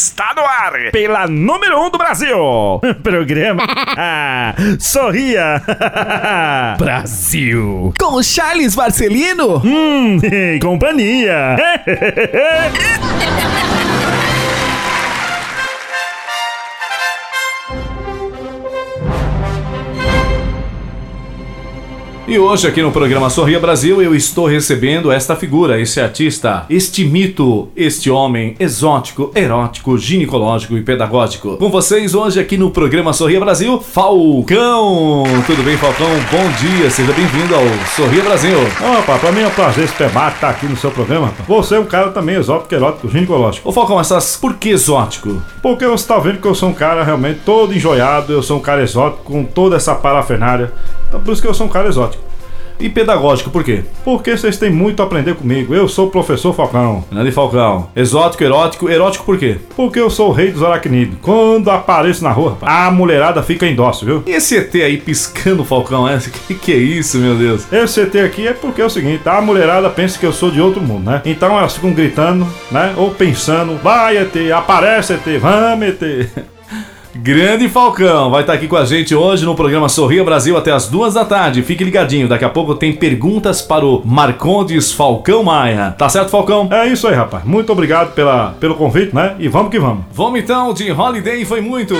Está no ar pela número 1 um do Brasil. Programa Sorria Brasil. Com Charles Marcelino. Hum, companhia. E hoje aqui no programa Sorria Brasil eu estou recebendo esta figura, esse artista, este mito, este homem exótico, erótico, ginecológico e pedagógico. Com vocês hoje aqui no programa Sorria Brasil, Falcão. Tudo bem, Falcão? Bom dia, seja bem-vindo ao Sorria Brasil. Opa, pra mim é um prazer esse debate estar aqui no seu programa. Você é um cara também exótico, erótico, ginecológico. Ô Falcão, essas por que exótico? Porque você tá vendo que eu sou um cara realmente todo enjoiado, eu sou um cara exótico com toda essa parafernália. Então por isso que eu sou um cara exótico. E pedagógico, por quê? Porque vocês têm muito a aprender comigo. Eu sou o professor Falcão. Nani Falcão. Exótico, erótico. Erótico por quê? Porque eu sou o rei dos aracnídeos. Quando apareço na rua, a mulherada fica em dócil, viu? E esse ET aí piscando, Falcão? É? Que que é isso, meu Deus? Esse ET aqui é porque é o seguinte, a mulherada pensa que eu sou de outro mundo, né? Então elas ficam gritando, né? Ou pensando, vai ET, aparece ET, vamos ET. Grande Falcão vai estar aqui com a gente hoje no programa Sorria Brasil até as duas da tarde. Fique ligadinho, daqui a pouco tem perguntas para o Marcondes Falcão Maia. Tá certo, Falcão? É isso aí, rapaz. Muito obrigado pela, pelo convite, né? E vamos que vamos. Vamos então, de Holiday foi muito.